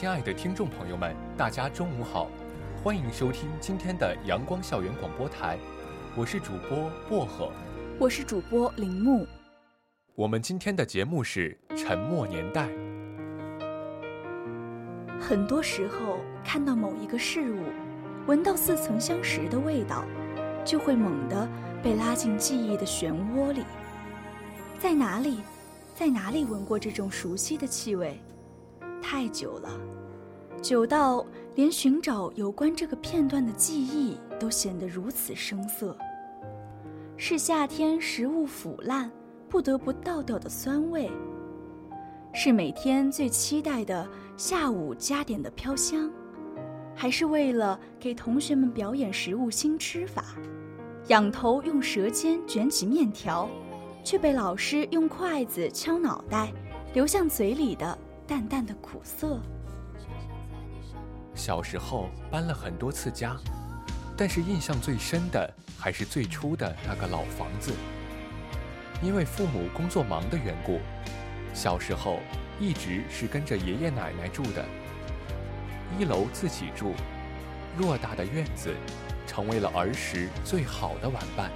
亲爱的听众朋友们，大家中午好，欢迎收听今天的阳光校园广播台，我是主播薄荷，我是主播铃木。我们今天的节目是《沉默年代》。很多时候看到某一个事物，闻到似曾相识的味道，就会猛地被拉进记忆的漩涡里。在哪里，在哪里闻过这种熟悉的气味？太久了，久到连寻找有关这个片段的记忆都显得如此生涩。是夏天食物腐烂，不得不倒掉的酸味；是每天最期待的下午加点的飘香；还是为了给同学们表演食物新吃法，仰头用舌尖卷起面条，却被老师用筷子敲脑袋，流向嘴里的。淡淡的苦涩。小时候搬了很多次家，但是印象最深的还是最初的那个老房子。因为父母工作忙的缘故，小时候一直是跟着爷爷奶奶住的。一楼自己住，偌大的院子成为了儿时最好的玩伴。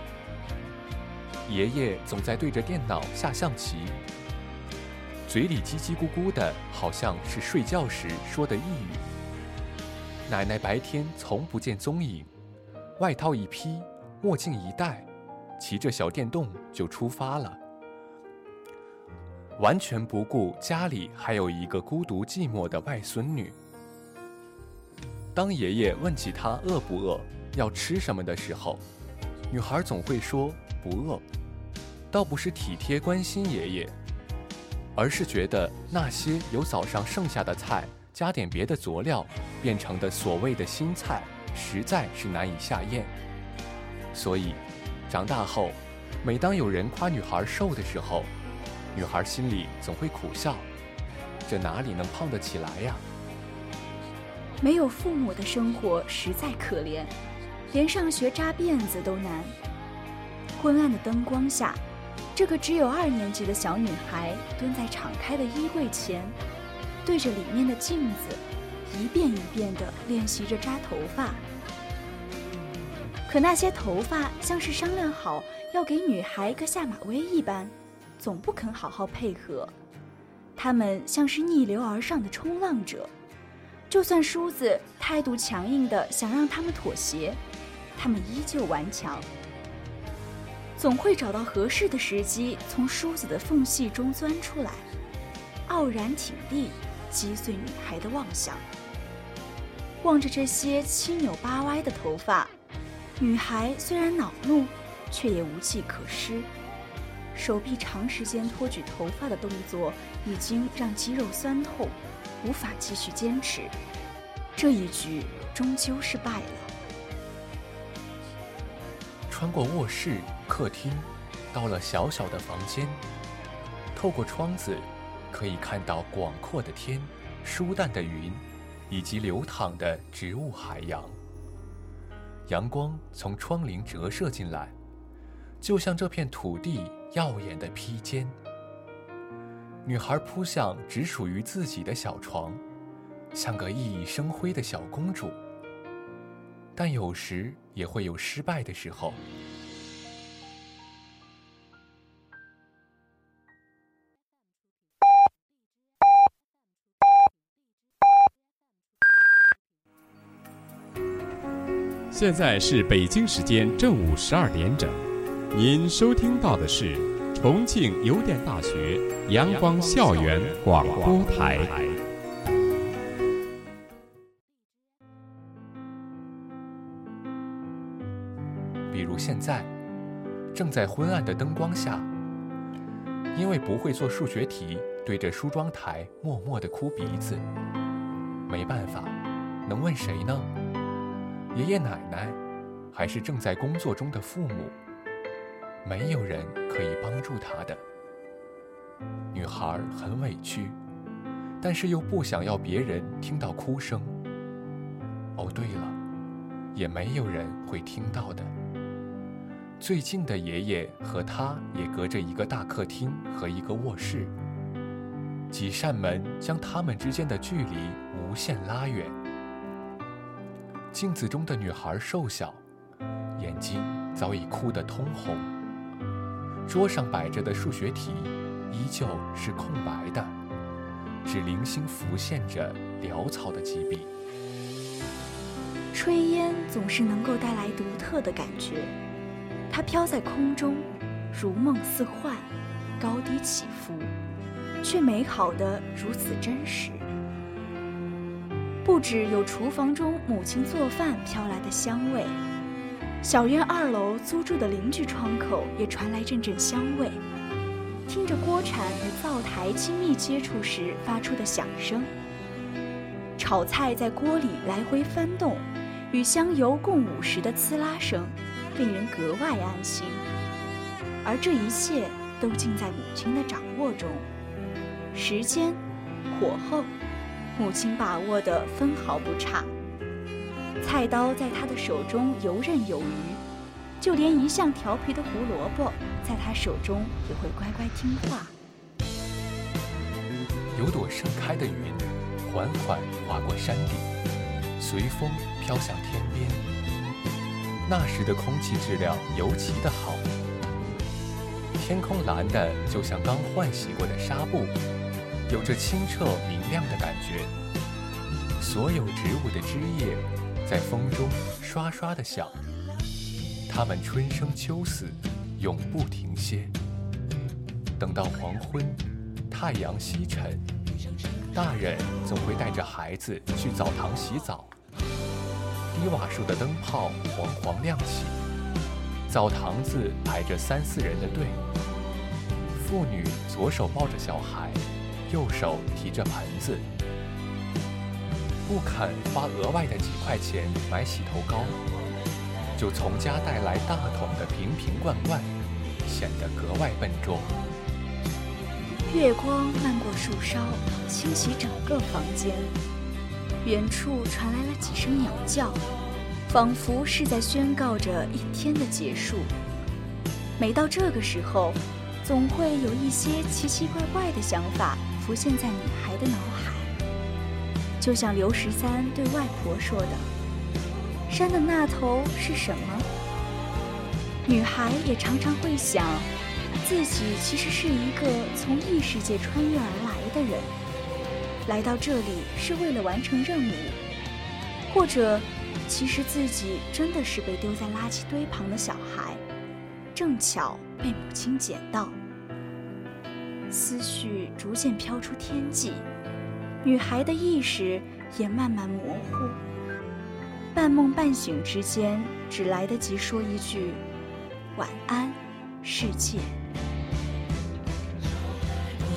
爷爷总在对着电脑下象棋。嘴里叽叽咕咕的，好像是睡觉时说的呓语。奶奶白天从不见踪影，外套一披，墨镜一戴，骑着小电动就出发了，完全不顾家里还有一个孤独寂寞的外孙女。当爷爷问起她饿不饿，要吃什么的时候，女孩总会说不饿，倒不是体贴关心爷爷。而是觉得那些由早上剩下的菜加点别的佐料变成的所谓的新菜，实在是难以下咽。所以，长大后，每当有人夸女孩瘦的时候，女孩心里总会苦笑：这哪里能胖得起来呀？没有父母的生活实在可怜，连上学扎辫子都难。昏暗的灯光下。这个只有二年级的小女孩蹲在敞开的衣柜前，对着里面的镜子，一遍一遍地练习着扎头发。可那些头发像是商量好要给女孩个下马威一般，总不肯好好配合。他们像是逆流而上的冲浪者，就算梳子态度强硬的想让他们妥协，他们依旧顽强。总会找到合适的时机，从梳子的缝隙中钻出来，傲然挺立，击碎女孩的妄想。望着这些七扭八歪的头发，女孩虽然恼怒，却也无计可施。手臂长时间托举头发的动作，已经让肌肉酸痛，无法继续坚持。这一局终究是败了。穿过卧室、客厅，到了小小的房间。透过窗子，可以看到广阔的天、舒淡的云，以及流淌的植物海洋。阳光从窗棂折射进来，就像这片土地耀眼的披肩。女孩扑向只属于自己的小床，像个熠熠生辉的小公主。但有时。也会有失败的时候。现在是北京时间正午十二点整，您收听到的是重庆邮电大学阳光校园广播台。现在，正在昏暗的灯光下，因为不会做数学题，对着梳妆台默默地哭鼻子。没办法，能问谁呢？爷爷奶奶，还是正在工作中的父母？没有人可以帮助她的。女孩很委屈，但是又不想要别人听到哭声。哦，对了，也没有人会听到的。最近的爷爷和他也隔着一个大客厅和一个卧室，几扇门将他们之间的距离无限拉远。镜子中的女孩瘦小，眼睛早已哭得通红。桌上摆着的数学题依旧是空白的，只零星浮现着潦草的几笔。炊烟总是能够带来独特的感觉，它飘在空中，如梦似幻，高低起伏，却美好的如此真实。不止有厨房中母亲做饭飘来的香味，小院二楼租住的邻居窗口也传来阵阵香味，听着锅铲与灶台亲密接触时发出的响声，炒菜在锅里来回翻动。与香油共舞时的呲啦声，令人格外安心。而这一切都尽在母亲的掌握中，时间、火候，母亲把握得分毫不差。菜刀在她的手中游刃有余，就连一向调皮的胡萝卜，在她手中也会乖乖听话。有朵盛开的云，缓缓划过山顶。随风飘向天边，那时的空气质量尤其的好，天空蓝的就像刚换洗过的纱布，有着清澈明亮的感觉。所有植物的枝叶在风中刷刷的响，它们春生秋死，永不停歇。等到黄昏，太阳西沉，大人总会带着孩子去澡堂洗澡。低瓦数的灯泡黄黄亮起，澡堂子排着三四人的队，妇女左手抱着小孩，右手提着盆子，不肯花额外的几块钱买洗头膏，就从家带来大桶的瓶瓶罐罐，显得格外笨重。月光漫过树梢，清洗整个房间。远处传来了几声鸟叫，仿佛是在宣告着一天的结束。每到这个时候，总会有一些奇奇怪怪的想法浮现在女孩的脑海。就像刘十三对外婆说的：“山的那头是什么？”女孩也常常会想，自己其实是一个从异世界穿越而来的人。来到这里是为了完成任务，或者，其实自己真的是被丢在垃圾堆旁的小孩，正巧被母亲捡到。思绪逐渐飘出天际，女孩的意识也慢慢模糊。半梦半醒之间，只来得及说一句：“晚安，世界。”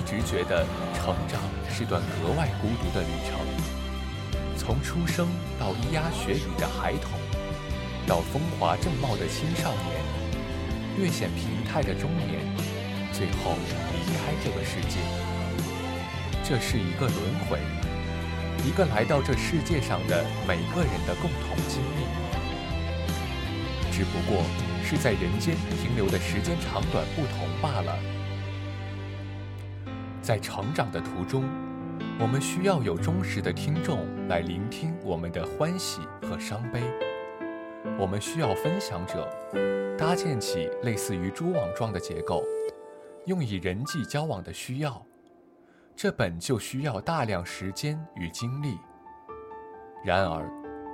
直觉得成长。是段格外孤独的旅程，从出生到咿呀学语的孩童，到风华正茂的青少年，略显疲态的中年，最后离开这个世界。这是一个轮回，一个来到这世界上的每个人的共同经历，只不过是在人间停留的时间长短不同罢了。在成长的途中。我们需要有忠实的听众来聆听我们的欢喜和伤悲。我们需要分享者，搭建起类似于蛛网状的结构，用以人际交往的需要。这本就需要大量时间与精力。然而，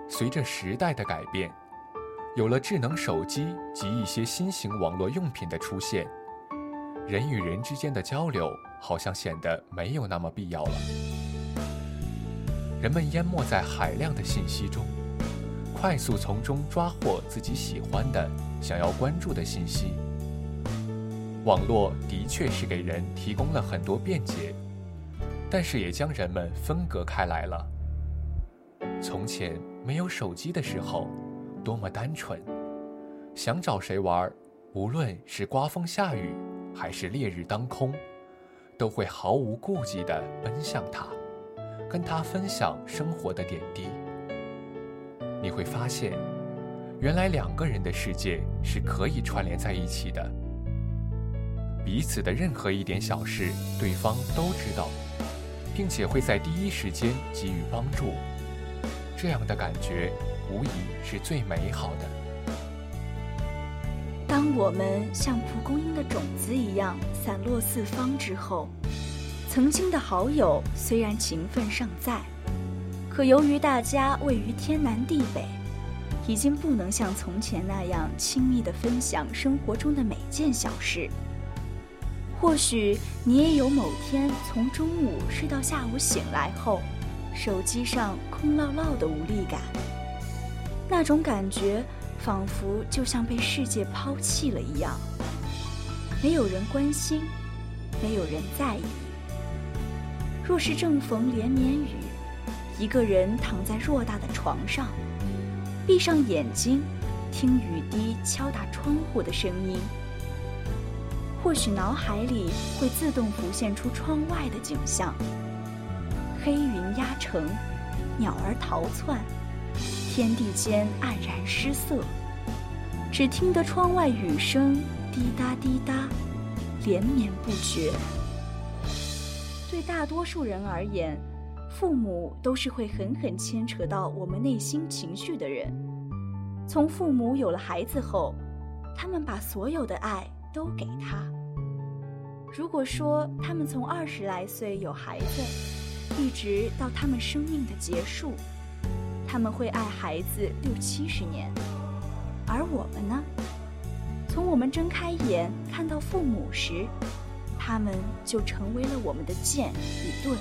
随着时代的改变，有了智能手机及一些新型网络用品的出现，人与人之间的交流好像显得没有那么必要了。人们淹没在海量的信息中，快速从中抓获自己喜欢的、想要关注的信息。网络的确是给人提供了很多便捷，但是也将人们分隔开来了。从前没有手机的时候，多么单纯，想找谁玩，无论是刮风下雨还是烈日当空，都会毫无顾忌地奔向他，跟他分享生活的点滴。你会发现，原来两个人的世界是可以串联在一起的。彼此的任何一点小事，对方都知道，并且会在第一时间给予帮助。这样的感觉，无疑是最美好的。当我们像蒲公英的种子一样散落四方之后，曾经的好友虽然情分尚在。可由于大家位于天南地北，已经不能像从前那样亲密地分享生活中的每件小事。或许你也有某天从中午睡到下午醒来后，手机上空落落的无力感。那种感觉仿佛就像被世界抛弃了一样，没有人关心，没有人在意。若是正逢连绵雨。一个人躺在偌大的床上，闭上眼睛，听雨滴敲打窗户的声音。或许脑海里会自动浮现出窗外的景象：黑云压城，鸟儿逃窜，天地间黯然失色，只听得窗外雨声滴答滴答，连绵不绝。对大多数人而言，父母都是会狠狠牵扯到我们内心情绪的人。从父母有了孩子后，他们把所有的爱都给他。如果说他们从二十来岁有孩子，一直到他们生命的结束，他们会爱孩子六七十年。而我们呢？从我们睁开眼看到父母时，他们就成为了我们的剑与盾。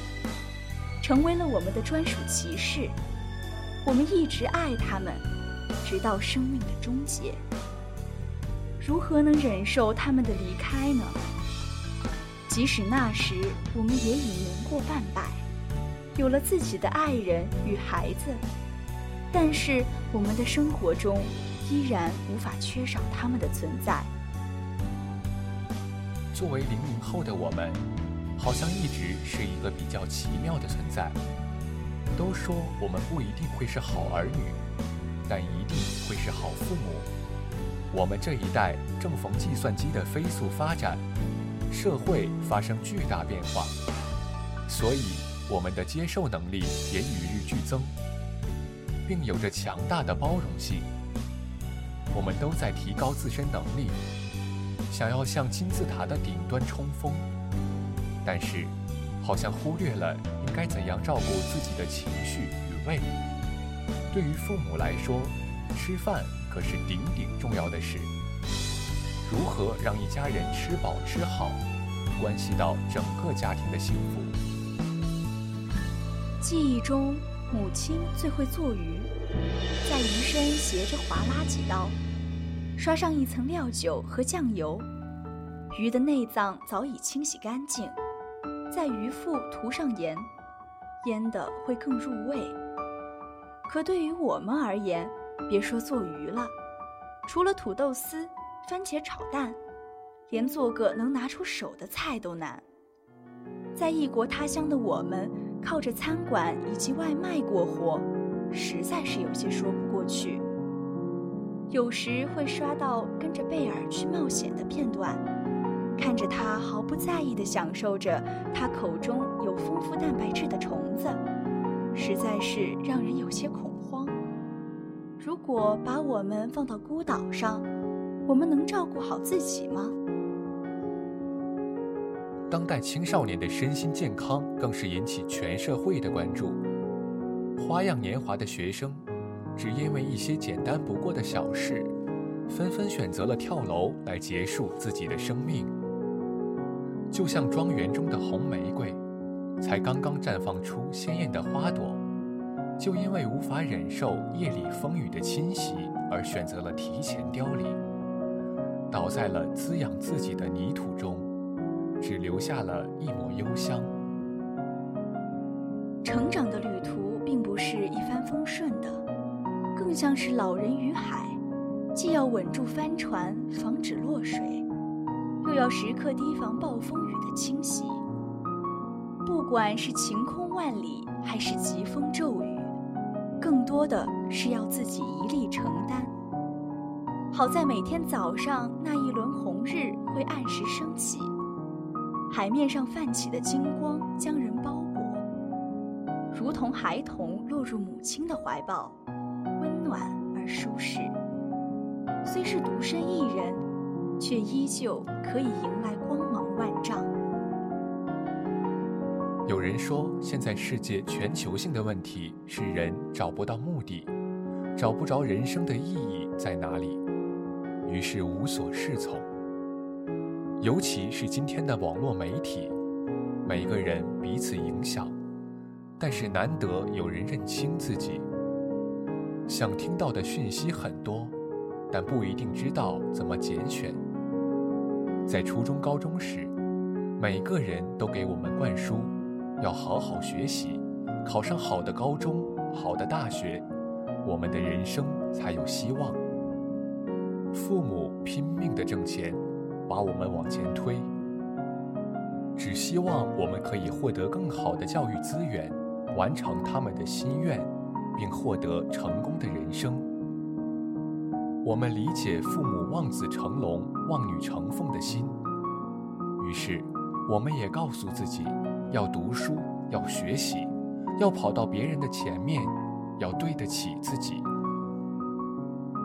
成为了我们的专属骑士，我们一直爱他们，直到生命的终结。如何能忍受他们的离开呢？即使那时我们也已年过半百，有了自己的爱人与孩子，但是我们的生活中依然无法缺少他们的存在。作为零零后的我们。好像一直是一个比较奇妙的存在。都说我们不一定会是好儿女，但一定会是好父母。我们这一代正逢计算机的飞速发展，社会发生巨大变化，所以我们的接受能力也与日俱增，并有着强大的包容性。我们都在提高自身能力，想要向金字塔的顶端冲锋。但是，好像忽略了应该怎样照顾自己的情绪与胃。对于父母来说，吃饭可是顶顶重要的事。如何让一家人吃饱吃好，关系到整个家庭的幸福。记忆中，母亲最会做鱼，在鱼身斜着划拉几刀，刷上一层料酒和酱油，鱼的内脏早已清洗干净。在鱼腹涂上盐，腌的会更入味。可对于我们而言，别说做鱼了，除了土豆丝、番茄炒蛋，连做个能拿出手的菜都难。在异国他乡的我们，靠着餐馆以及外卖过活，实在是有些说不过去。有时会刷到跟着贝尔去冒险的片段。看着他毫不在意地享受着他口中有丰富蛋白质的虫子，实在是让人有些恐慌。如果把我们放到孤岛上，我们能照顾好自己吗？当代青少年的身心健康更是引起全社会的关注。花样年华的学生，只因为一些简单不过的小事，纷纷选择了跳楼来结束自己的生命。就像庄园中的红玫瑰，才刚刚绽放出鲜艳的花朵，就因为无法忍受夜里风雨的侵袭，而选择了提前凋零，倒在了滋养自己的泥土中，只留下了一抹幽香。成长的旅途并不是一帆风顺的，更像是老人与海，既要稳住帆船，防止落水，又要时刻提防暴风雨的侵袭。不管是晴空万里，还是疾风骤雨。更多的是要自己一力承担。好在每天早上那一轮红日会按时升起，海面上泛起的金光将人包裹，如同孩童落入母亲的怀抱，温暖而舒适。虽是独身一人，却依旧可以迎来光芒万丈。有人说，现在世界全球性的问题是人找不到目的，找不着人生的意义在哪里，于是无所适从。尤其是今天的网络媒体，每个人彼此影响，但是难得有人认清自己。想听到的讯息很多，但不一定知道怎么拣选。在初中、高中时，每个人都给我们灌输。要好好学习，考上好的高中、好的大学，我们的人生才有希望。父母拼命的挣钱，把我们往前推，只希望我们可以获得更好的教育资源，完成他们的心愿，并获得成功的人生。我们理解父母望子成龙、望女成凤的心，于是我们也告诉自己。要读书，要学习，要跑到别人的前面，要对得起自己。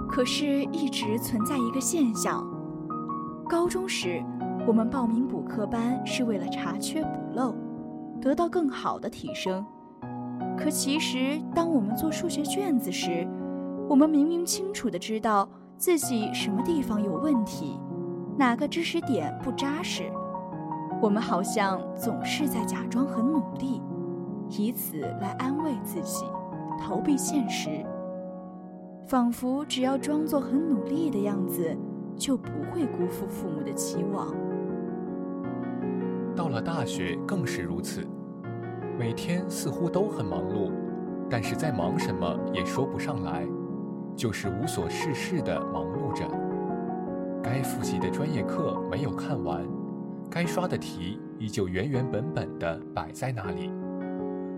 可是，一直存在一个现象：高中时，我们报名补课班是为了查缺补漏，得到更好的提升。可其实，当我们做数学卷子时，我们明明清楚的知道自己什么地方有问题，哪个知识点不扎实。我们好像总是在假装很努力，以此来安慰自己，逃避现实。仿佛只要装作很努力的样子，就不会辜负父母的期望。到了大学更是如此，每天似乎都很忙碌，但是在忙什么也说不上来，就是无所事事的忙碌着。该复习的专业课没有看完。该刷的题依旧原原本本的摆在那里，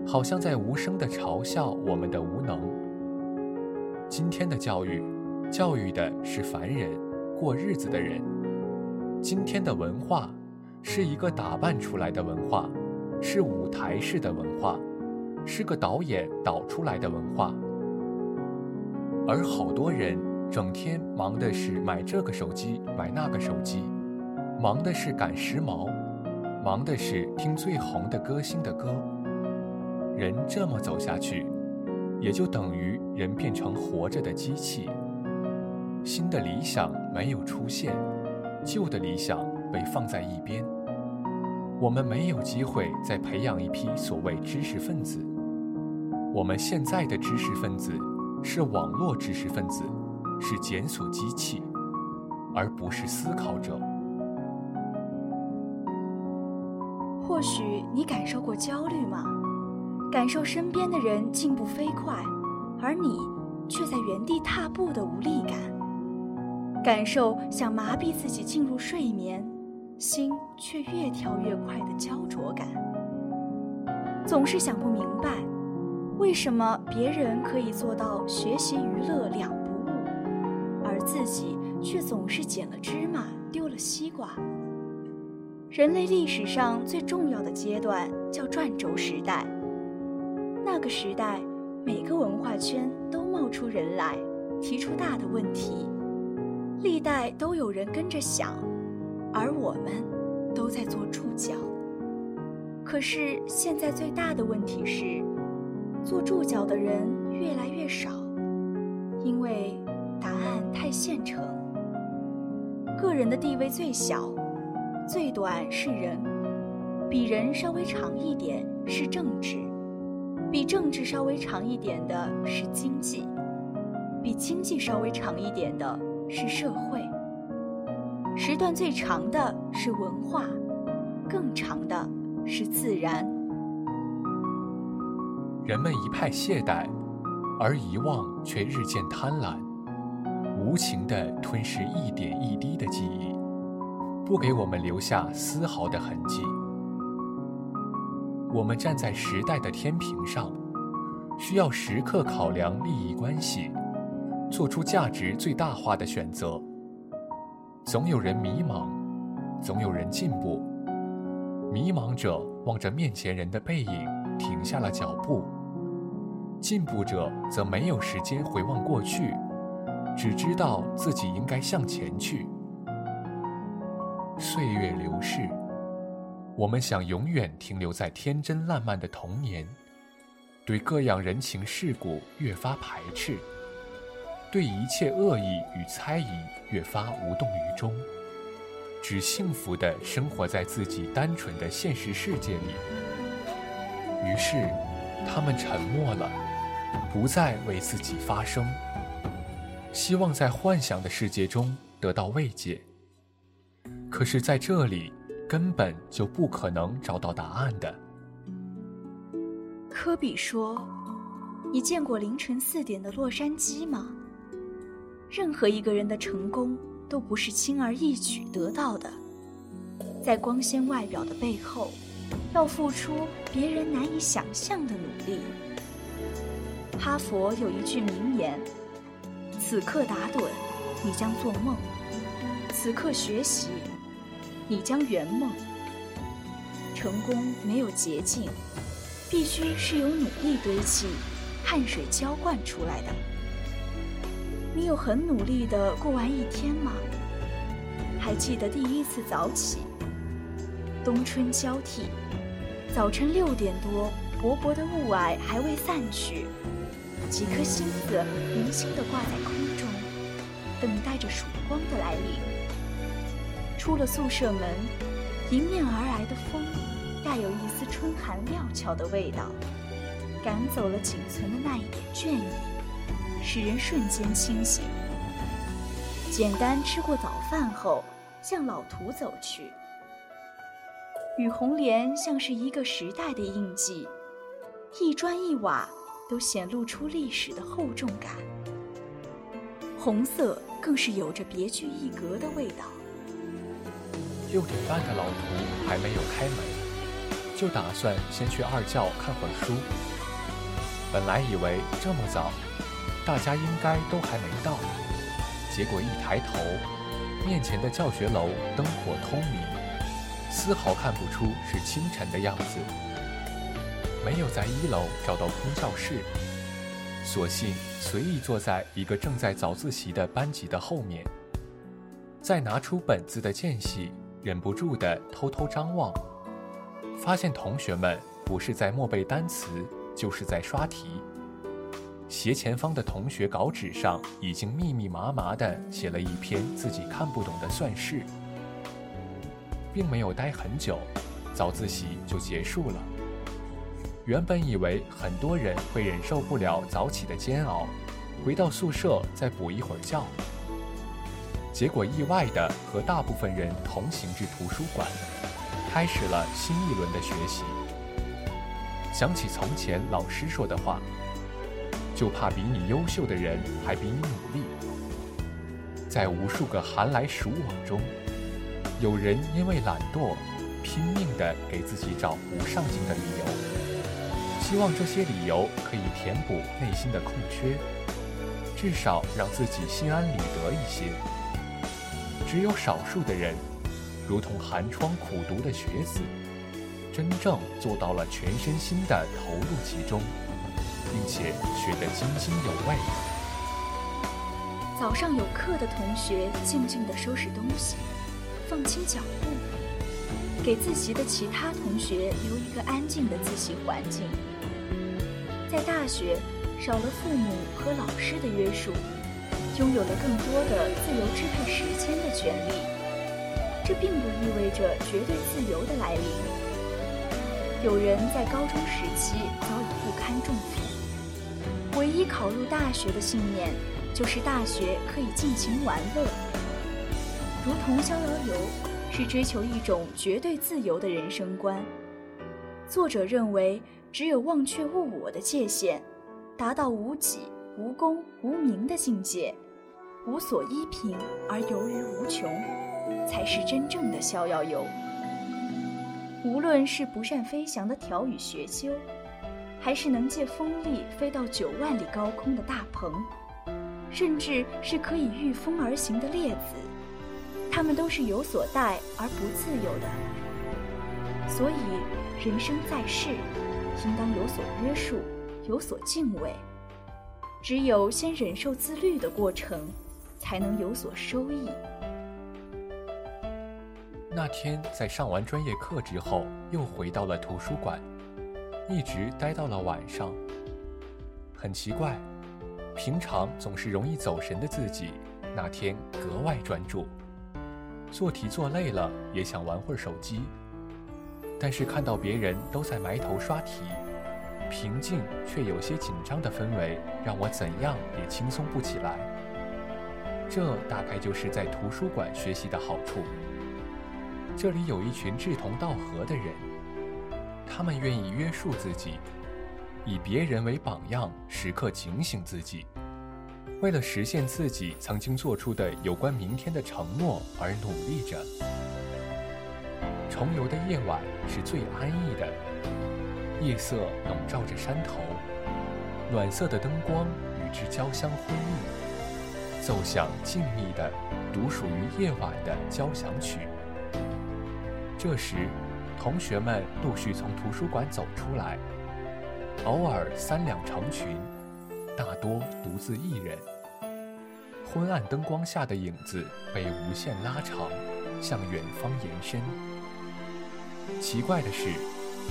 好像在无声的嘲笑我们的无能。今天的教育，教育的是凡人，过日子的人。今天的文化，是一个打扮出来的文化，是舞台式的文化，是个导演导出来的文化。而好多人整天忙的是买这个手机，买那个手机。忙的是赶时髦，忙的是听最红的歌星的歌。人这么走下去，也就等于人变成活着的机器。新的理想没有出现，旧的理想被放在一边。我们没有机会再培养一批所谓知识分子。我们现在的知识分子是网络知识分子，是检索机器，而不是思考者。或许你感受过焦虑吗？感受身边的人进步飞快，而你却在原地踏步的无力感；感受想麻痹自己进入睡眠，心却越跳越快的焦灼感。总是想不明白，为什么别人可以做到学习娱乐两不误，而自己却总是捡了芝麻丢了西瓜。人类历史上最重要的阶段叫转轴时代。那个时代，每个文化圈都冒出人来，提出大的问题，历代都有人跟着想，而我们都在做注脚。可是现在最大的问题是，做注脚的人越来越少，因为答案太现成，个人的地位最小。最短是人，比人稍微长一点是政治，比政治稍微长一点的是经济，比经济稍微长一点的是社会。时段最长的是文化，更长的是自然。人们一派懈怠，而遗忘却日渐贪婪，无情地吞噬一点一滴的记忆，不给我们留下丝毫的痕迹。我们站在时代的天平上，需要时刻考量利益关系，做出价值最大化的选择。总有人迷茫，总有人进步。迷茫者望着面前人的背影，停下了脚步；进步者则没有时间回望过去，只知道自己应该向前去。岁月流逝。我们想永远停留在天真烂漫的童年，对各样人情世故越发排斥，对一切恶意与猜疑越发无动于衷，只幸福地生活在自己单纯的现实世界里。于是，他们沉默了，不再为自己发声，希望在幻想的世界中得到慰藉。可是，在这里。根本就不可能找到答案的。科比说：“你见过凌晨四点的洛杉矶吗？任何一个人的成功都不是轻而易举得到的，在光鲜外表的背后，要付出别人难以想象的努力。”哈佛有一句名言：“此刻打盹，你将做梦；此刻学习。”你将圆梦。成功没有捷径，必须是由努力堆砌、汗水浇灌出来的。你有很努力的过完一天吗？还记得第一次早起，冬春交替，早晨六点多，薄薄的雾霭还未散去，几颗星子零星地挂在空中，等待着曙光的来临。出了宿舍门，迎面而来的风，带有一丝春寒料峭的味道，赶走了仅存的那一点倦意，使人瞬间清醒。简单吃过早饭后，向老图走去。雨红莲像是一个时代的印记，一砖一瓦都显露出历史的厚重感。红色更是有着别具一格的味道。六点半的老图还没有开门，就打算先去二教看会儿书。本来以为这么早，大家应该都还没到，结果一抬头，面前的教学楼灯火通明，丝毫看不出是清晨的样子。没有在一楼找到空教室，索性随意坐在一个正在早自习的班级的后面，再拿出本子的间隙。忍不住地偷偷张望，发现同学们不是在默背单词，就是在刷题。斜前方的同学稿纸上已经密密麻麻地写了一篇自己看不懂的算式，并没有待很久，早自习就结束了。原本以为很多人会忍受不了早起的煎熬，回到宿舍再补一会儿觉。结果意外的和大部分人同行至图书馆，开始了新一轮的学习。想起从前老师说的话，就怕比你优秀的人还比你努力。在无数个寒来暑往中，有人因为懒惰，拼命地给自己找不上进的理由，希望这些理由可以填补内心的空缺，至少让自己心安理得一些。只有少数的人，如同寒窗苦读的学子，真正做到了全身心的投入其中，并且学得津津有味。早上有课的同学静静地收拾东西，放轻脚步，给自习的其他同学留一个安静的自习环境。在大学，少了父母和老师的约束。拥有了更多的自由支配时间的权利，这并不意味着绝对自由的来临。有人在高中时期早已不堪重负，唯一考入大学的信念就是大学可以尽情玩乐，如同《逍遥游》是追求一种绝对自由的人生观。作者认为，只有忘却物我的界限，达到无己、无功、无名的境界，无所依凭而游于无穷，才是真正的逍遥游。无论是不善飞翔的条羽学究，还是能借风力飞到九万里高空的大鹏，甚至是可以御风而行的列子，他们都是有所待而不自由的。所以，人生在世，应当有所约束，有所敬畏。只有先忍受自律的过程，才能有所收益。那天在上完专业课之后，又回到了图书馆，一直待到了晚上。很奇怪，平常总是容易走神的自己，那天格外专注。做题做累了，也想玩会儿手机，但是看到别人都在埋头刷题，平静却有些紧张的氛围，让我怎样也轻松不起来。这大概就是在图书馆学习的好处。这里有一群志同道合的人，他们愿意约束自己，以别人为榜样，时刻警醒自己，为了实现自己曾经做出的有关明天的承诺而努力着。重游的夜晚是最安逸的，夜色笼罩着山头，暖色的灯光与之交相辉映，奏响静谧的、独属于夜晚的交响曲。这时，同学们陆续从图书馆走出来，偶尔三两成群，大多独自一人。昏暗灯光下的影子被无限拉长，向远方延伸。奇怪的是，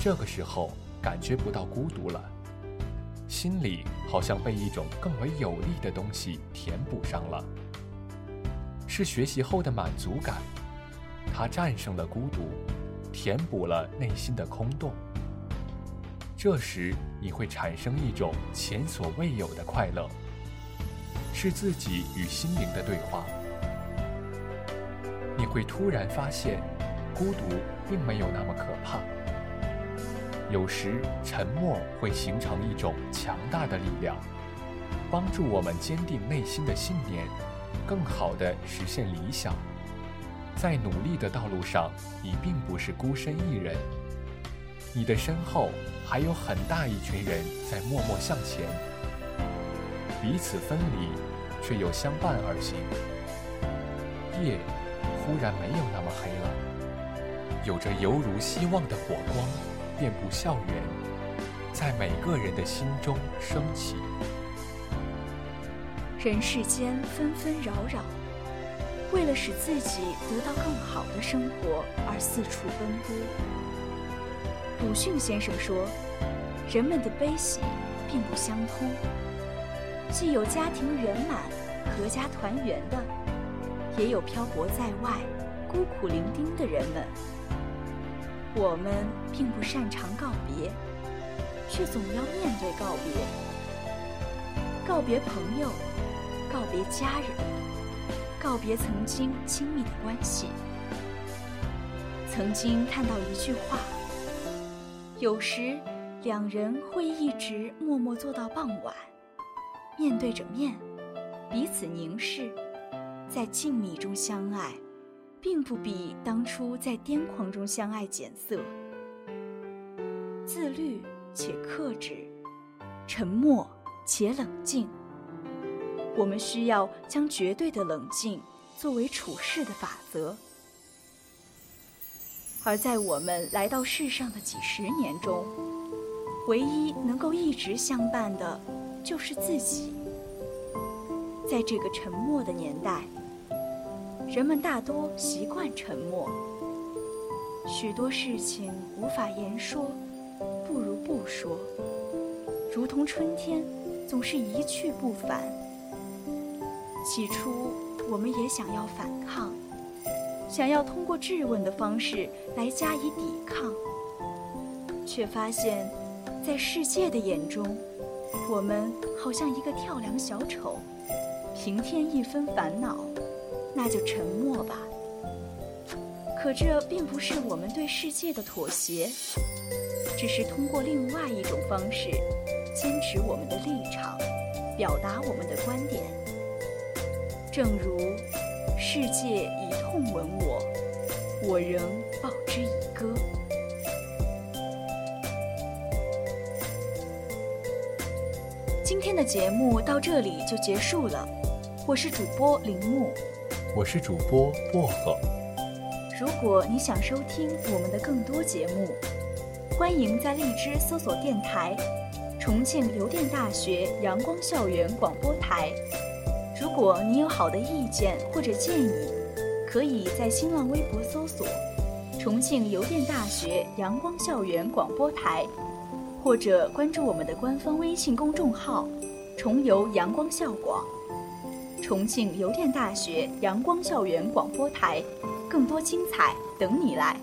这个时候感觉不到孤独了，心里好像被一种更为有力的东西填补上了，是学习后的满足感。它战胜了孤独，填补了内心的空洞。这时，你会产生一种前所未有的快乐，是自己与心灵的对话。你会突然发现，孤独并没有那么可怕。有时，沉默会形成一种强大的力量，帮助我们坚定内心的信念，更好地实现理想。在努力的道路上，你并不是孤身一人，你的身后还有很大一群人在默默向前，彼此分离，却又相伴而行。夜忽然没有那么黑了，有着犹如希望的火光，遍布校园，在每个人的心中升起。人世间纷纷扰扰。为了使自己得到更好的生活而四处奔波。鲁迅先生说：“人们的悲喜并不相通，既有家庭圆满、阖家团圆的，也有漂泊在外、孤苦伶仃的人们。我们并不擅长告别，却总要面对告别，告别朋友，告别家人。”告别曾经亲密的关系。曾经看到一句话：有时两人会一直默默坐到傍晚，面对着面，彼此凝视，在静谧中相爱，并不比当初在癫狂中相爱减色。自律且克制，沉默且冷静。我们需要将绝对的冷静作为处事的法则，而在我们来到世上的几十年中，唯一能够一直相伴的，就是自己。在这个沉默的年代，人们大多习惯沉默，许多事情无法言说，不如不说，如同春天总是一去不返。起初，我们也想要反抗，想要通过质问的方式来加以抵抗，却发现，在世界的眼中，我们好像一个跳梁小丑，平添一分烦恼，那就沉默吧。可这并不是我们对世界的妥协，只是通过另外一种方式，坚持我们的立场，表达我们的观点。正如世界以痛吻我，我仍报之以歌。今天的节目到这里就结束了，我是主播铃木，我是主播薄荷。如果你想收听我们的更多节目，欢迎在荔枝搜索电台“重庆邮电大学阳光校园广播台”。如果你有好的意见或者建议，可以在新浪微博搜索“重庆邮电大学阳光校园广播台”，或者关注我们的官方微信公众号“重邮阳光校广”。重庆邮电大学阳光校园广播台，更多精彩等你来。